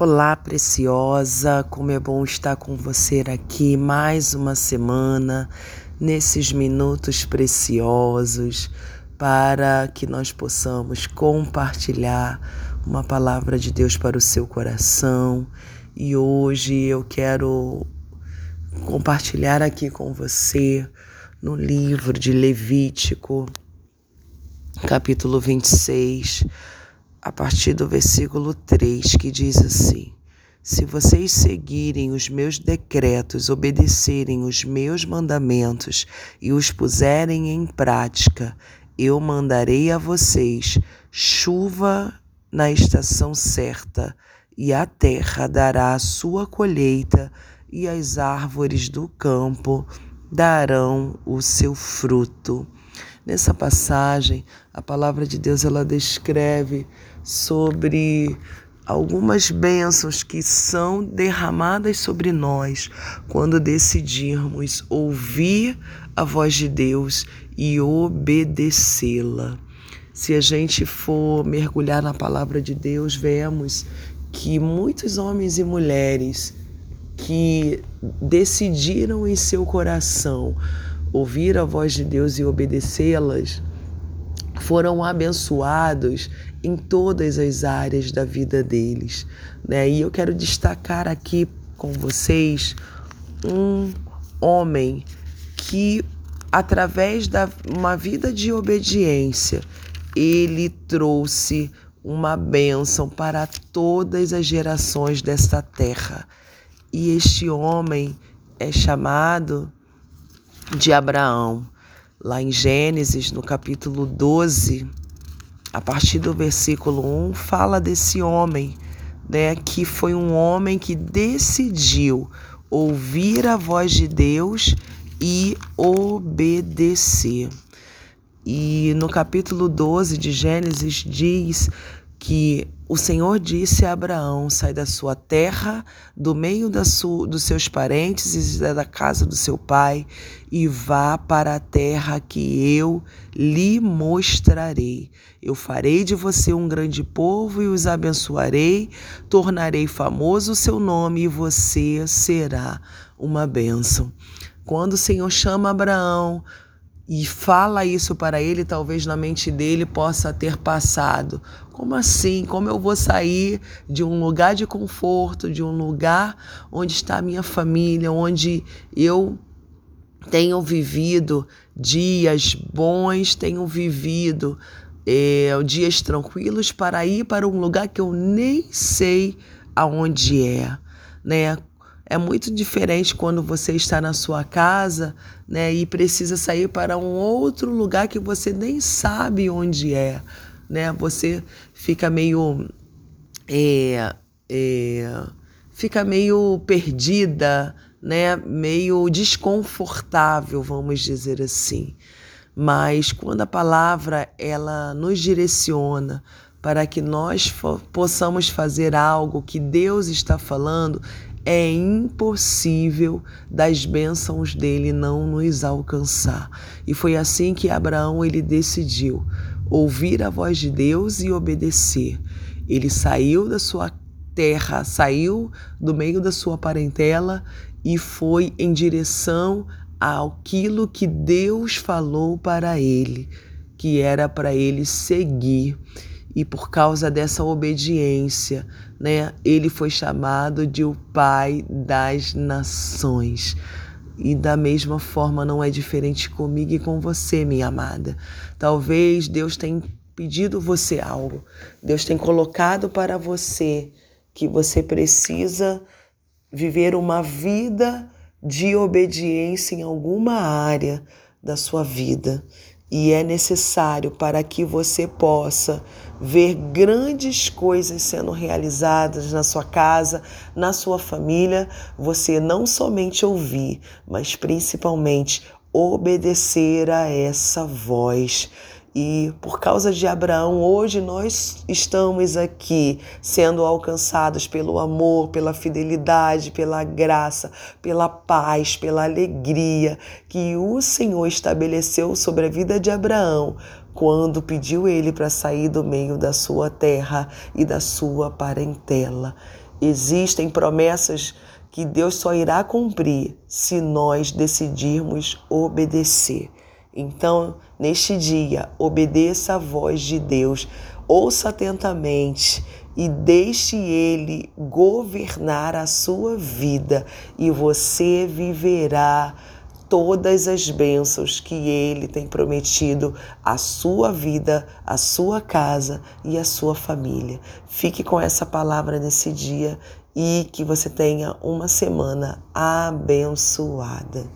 Olá, preciosa, como é bom estar com você aqui mais uma semana, nesses minutos preciosos, para que nós possamos compartilhar uma palavra de Deus para o seu coração. E hoje eu quero compartilhar aqui com você no livro de Levítico, capítulo 26 a partir do versículo 3, que diz assim: Se vocês seguirem os meus decretos, obedecerem os meus mandamentos e os puserem em prática, eu mandarei a vocês chuva na estação certa, e a terra dará a sua colheita, e as árvores do campo darão o seu fruto. Nessa passagem, a palavra de Deus ela descreve sobre algumas bênçãos que são derramadas sobre nós quando decidirmos ouvir a voz de Deus e obedecê-la. Se a gente for mergulhar na palavra de Deus, vemos que muitos homens e mulheres que decidiram em seu coração ouvir a voz de Deus e obedecê-las foram abençoados em todas as áreas da vida deles. Né? E eu quero destacar aqui com vocês um homem que, através de uma vida de obediência, ele trouxe uma bênção para todas as gerações desta terra. E este homem é chamado de Abraão. Lá em Gênesis, no capítulo 12, a partir do versículo 1, fala desse homem, né, que foi um homem que decidiu ouvir a voz de Deus e obedecer. E no capítulo 12 de Gênesis diz que o Senhor disse a Abraão: sai da sua terra, do meio da sua, dos seus parentes e da casa do seu pai, e vá para a terra que eu lhe mostrarei. Eu farei de você um grande povo e os abençoarei, tornarei famoso o seu nome e você será uma bênção. Quando o Senhor chama Abraão, e fala isso para ele, talvez na mente dele possa ter passado. Como assim? Como eu vou sair de um lugar de conforto, de um lugar onde está a minha família, onde eu tenho vivido dias bons, tenho vivido é, dias tranquilos para ir para um lugar que eu nem sei aonde é, né? É muito diferente quando você está na sua casa né, e precisa sair para um outro lugar que você nem sabe onde é. Né? Você fica meio. É, é, fica meio perdida, né? meio desconfortável, vamos dizer assim. Mas quando a palavra ela nos direciona para que nós possamos fazer algo que Deus está falando, é impossível das bênçãos dele não nos alcançar. E foi assim que Abraão ele decidiu ouvir a voz de Deus e obedecer. Ele saiu da sua terra, saiu do meio da sua parentela e foi em direção àquilo que Deus falou para ele, que era para ele seguir e por causa dessa obediência, né, ele foi chamado de o pai das nações. E da mesma forma não é diferente comigo e com você, minha amada. Talvez Deus tenha pedido você algo. Deus tem colocado para você que você precisa viver uma vida de obediência em alguma área da sua vida e é necessário para que você possa ver grandes coisas sendo realizadas na sua casa, na sua família, você não somente ouvir, mas principalmente obedecer a essa voz e por causa de Abraão, hoje nós estamos aqui sendo alcançados pelo amor, pela fidelidade, pela graça, pela paz, pela alegria que o Senhor estabeleceu sobre a vida de Abraão quando pediu ele para sair do meio da sua terra e da sua parentela. Existem promessas que Deus só irá cumprir se nós decidirmos obedecer. Então, neste dia, obedeça a voz de Deus, ouça atentamente e deixe Ele governar a sua vida e você viverá todas as bênçãos que Ele tem prometido à sua vida, à sua casa e à sua família. Fique com essa palavra nesse dia e que você tenha uma semana abençoada.